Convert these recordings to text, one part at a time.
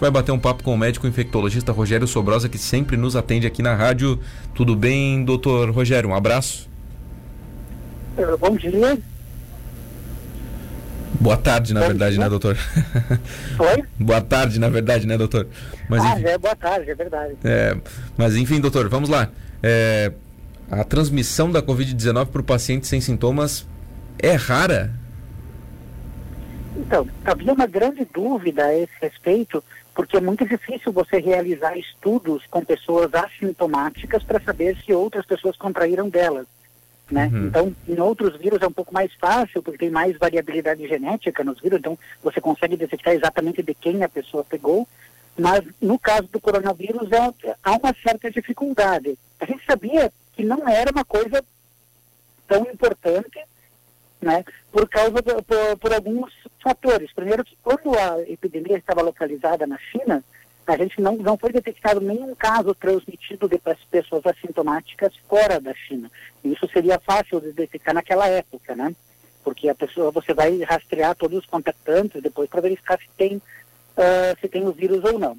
gente vai bater um papo com o médico infectologista Rogério Sobrosa, que sempre nos atende aqui na rádio. Tudo bem, doutor Rogério? Um abraço. Uh, bom dia. Boa tarde, na bom verdade, dia. né, doutor? Oi? boa tarde, na verdade, né, doutor? Mas, ah, enfim, é boa tarde, é verdade. É, mas enfim, doutor, vamos lá. É, a transmissão da Covid-19 para o paciente sem sintomas é rara? Então, havia uma grande dúvida a esse respeito, porque é muito difícil você realizar estudos com pessoas assintomáticas para saber se outras pessoas contraíram delas. Né? Uhum. Então, em outros vírus é um pouco mais fácil, porque tem mais variabilidade genética nos vírus, então você consegue detectar exatamente de quem a pessoa pegou, mas no caso do coronavírus é, há uma certa dificuldade. A gente sabia que não era uma coisa tão importante, né, por causa de, por, por, alguns fatores. Primeiro que quando a epidemia estava localizada na China, a gente não, não foi detectado nenhum caso transmitido de pessoas assintomáticas fora da China. Isso seria fácil de detectar naquela época, né? Porque a pessoa, você vai rastrear todos os contactantes depois para verificar se tem, uh, se tem o vírus ou não.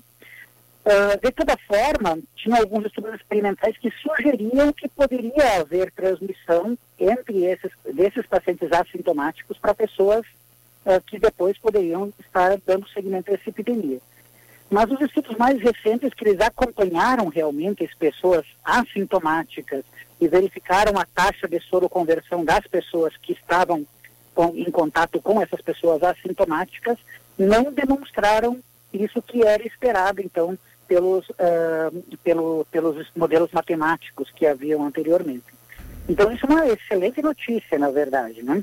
Uh, de toda forma, tinha alguns estudos experimentais que sugeriam que poderia haver transmissão entre esses desses pacientes assintomáticos para pessoas uh, que depois poderiam estar dando seguimento a essa epidemia. Mas os estudos mais recentes que eles acompanharam realmente as pessoas assintomáticas e verificaram a taxa de soroconversão das pessoas que estavam com, em contato com essas pessoas assintomáticas não demonstraram isso que era esperado, então, pelos, uh, pelo, pelos modelos matemáticos que haviam anteriormente. Então isso é uma excelente notícia, na verdade, né?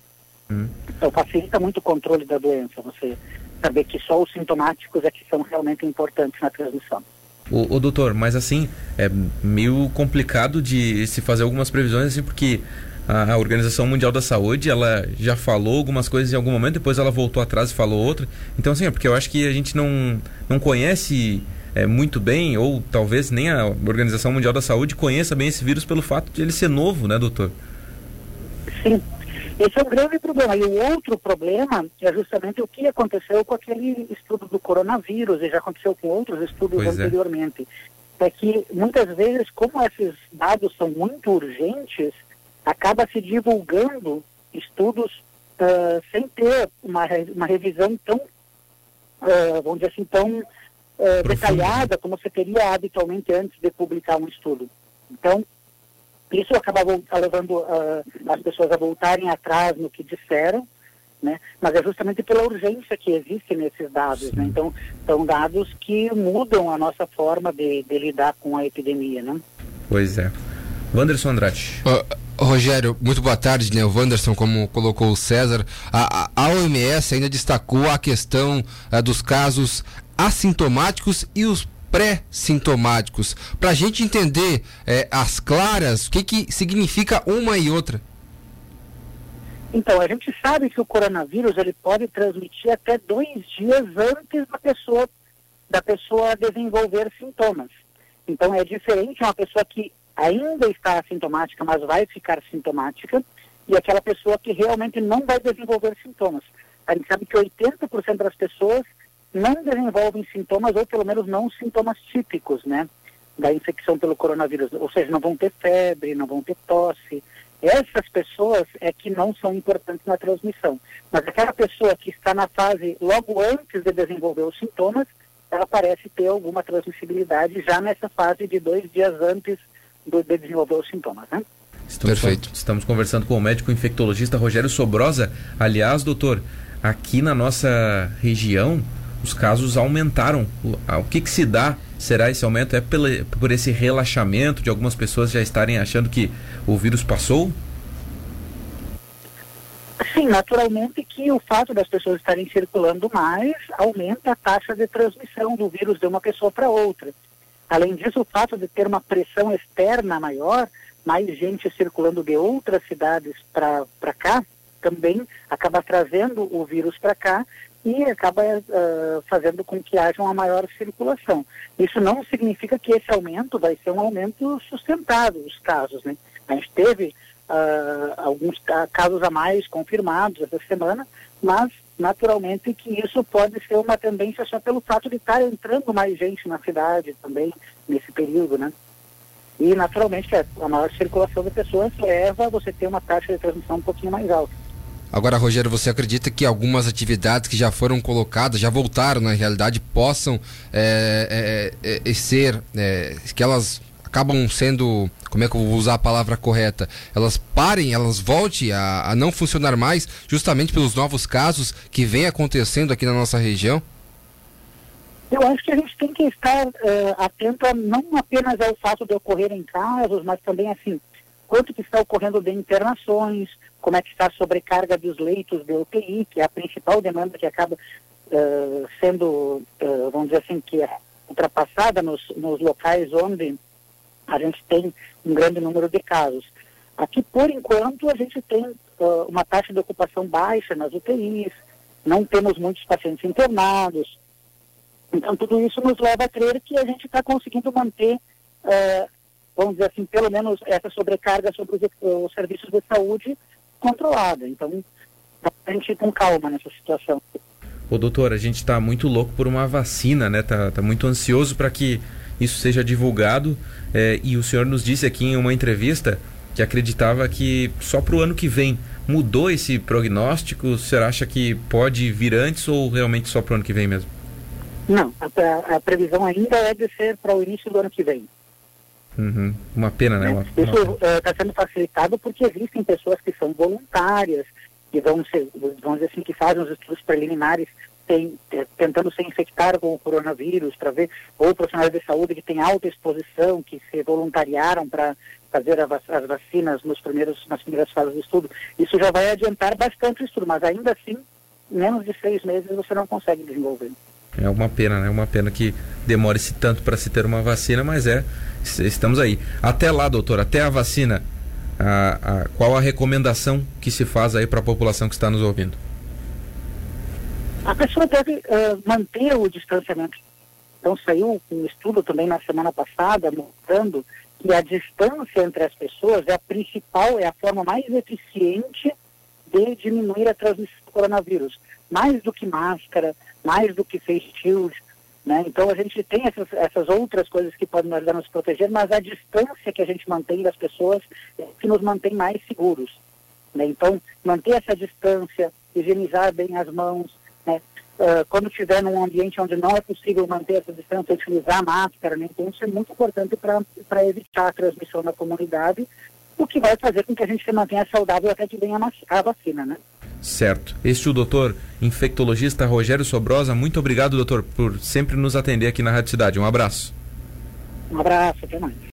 Hum. Então facilita muito o controle da doença, você saber que só os sintomáticos é que são realmente importantes na transmissão. O, o doutor, mas assim, é meio complicado de se fazer algumas previsões, assim, porque a, a Organização Mundial da Saúde, ela já falou algumas coisas em algum momento, depois ela voltou atrás e falou outra. Então, assim, é porque eu acho que a gente não, não conhece é, muito bem, ou talvez nem a Organização Mundial da Saúde conheça bem esse vírus pelo fato de ele ser novo, né, doutor? Sim. Esse é um grande problema. E o outro problema é justamente o que aconteceu com aquele estudo do coronavírus, e já aconteceu com outros estudos pois é. anteriormente. É. é que muitas vezes, como esses dados são muito urgentes, acaba se divulgando estudos uh, sem ter uma, uma revisão tão, uh, vamos dizer assim, tão é, detalhada como você teria habitualmente antes de publicar um estudo. Então, isso acaba levando uh, as pessoas a voltarem atrás no que disseram, né? mas é justamente pela urgência que existe nesses dados. Né? Então, são dados que mudam a nossa forma de, de lidar com a epidemia. Né? Pois é. Wanderson Andrade. Uh, Rogério, muito boa tarde, né? O Wanderson, como colocou o César. A, a OMS ainda destacou a questão uh, dos casos assintomáticos e os pré-sintomáticos. Para a gente entender é, as claras, o que, que significa uma e outra? Então, a gente sabe que o coronavírus ele pode transmitir até dois dias antes da pessoa, da pessoa desenvolver sintomas. Então, é diferente uma pessoa que ainda está assintomática, mas vai ficar sintomática, e aquela pessoa que realmente não vai desenvolver sintomas. A gente sabe que 80% das pessoas não desenvolvem sintomas, ou pelo menos não sintomas típicos, né? Da infecção pelo coronavírus. Ou seja, não vão ter febre, não vão ter tosse. Essas pessoas é que não são importantes na transmissão. Mas aquela pessoa que está na fase logo antes de desenvolver os sintomas, ela parece ter alguma transmissibilidade já nessa fase de dois dias antes do, de desenvolver os sintomas, né? Estamos, Perfeito. Estamos conversando com o médico infectologista Rogério Sobrosa. Aliás, doutor, aqui na nossa região, os casos aumentaram. O, que, que se dá? Será esse aumento? É pela, por esse relaxamento de algumas pessoas já estarem achando que o vírus passou? Sim, naturalmente que o fato das pessoas estarem circulando mais aumenta a taxa de transmissão do vírus de uma pessoa para outra. Além disso, o fato de ter uma pressão externa maior, mais gente circulando de outras cidades para cá, também acaba trazendo o vírus para cá e acaba uh, fazendo com que haja uma maior circulação. Isso não significa que esse aumento vai ser um aumento sustentado, os casos. Né? A gente teve uh, alguns casos a mais confirmados essa semana, mas naturalmente que isso pode ser uma tendência só pelo fato de estar entrando mais gente na cidade também nesse período, né? E naturalmente a maior circulação de pessoas leva a você ter uma taxa de transmissão um pouquinho mais alta. Agora, Rogério, você acredita que algumas atividades que já foram colocadas, já voltaram na realidade, possam é, é, é, ser, que elas acabam sendo, como é que eu vou usar a palavra correta? Elas parem, elas voltem a, a não funcionar mais, justamente pelos novos casos que vem acontecendo aqui na nossa região? Eu acho que a gente tem que estar uh, atento não apenas ao fato de ocorrerem casos, mas também assim, quanto que está ocorrendo de internações, como é que está a sobrecarga dos leitos de UTI, que é a principal demanda que acaba uh, sendo, uh, vamos dizer assim, que é ultrapassada nos, nos locais onde a gente tem um grande número de casos. Aqui, por enquanto, a gente tem uh, uma taxa de ocupação baixa nas UTIs, não temos muitos pacientes internados. Então, tudo isso nos leva a crer que a gente está conseguindo manter, vamos dizer assim, pelo menos essa sobrecarga sobre os, os serviços de saúde controlada. Então, a gente ir com calma nessa situação. Ô doutor, a gente está muito louco por uma vacina, né? Tá, tá muito ansioso para que isso seja divulgado. É, e o senhor nos disse aqui em uma entrevista que acreditava que só para o ano que vem mudou esse prognóstico. O senhor acha que pode vir antes ou realmente só para o ano que vem mesmo? Não, a, a previsão ainda é de ser para o início do ano que vem. Uhum. Uma pena, né? Uma, Isso está uh, sendo facilitado porque existem pessoas que são voluntárias, que vão ser, vamos dizer assim, que fazem os estudos preliminares tem, é, tentando se infectar com o coronavírus para ver, ou profissionais de saúde que têm alta exposição, que se voluntariaram para fazer vac as vacinas nos primeiros, nas primeiras fases do estudo. Isso já vai adiantar bastante o estudo, mas ainda assim, menos de seis meses você não consegue desenvolver. É uma pena, né? Uma pena que demore-se tanto para se ter uma vacina, mas é, estamos aí. Até lá, doutor, até a vacina, a, a, qual a recomendação que se faz aí para a população que está nos ouvindo? A pessoa deve uh, manter o distanciamento. Então saiu um estudo também na semana passada mostrando que a distância entre as pessoas é a principal, é a forma mais eficiente de diminuir a transmissão do coronavírus. Mais do que máscara, mais do que face shield. Né? Então a gente tem essas, essas outras coisas que podem ajudar a nos proteger, mas a distância que a gente mantém das pessoas é que nos mantém mais seguros. Né? Então, manter essa distância, higienizar bem as mãos, né? Uh, quando estiver num ambiente onde não é possível manter essa distância, utilizar máscara, né? então isso é muito importante para evitar a transmissão na comunidade, o que vai fazer com que a gente se mantenha saudável até que venha a vacina, né? Certo. Este é o doutor infectologista Rogério Sobrosa. Muito obrigado, doutor, por sempre nos atender aqui na Rádio Cidade. Um abraço. Um abraço, até mais.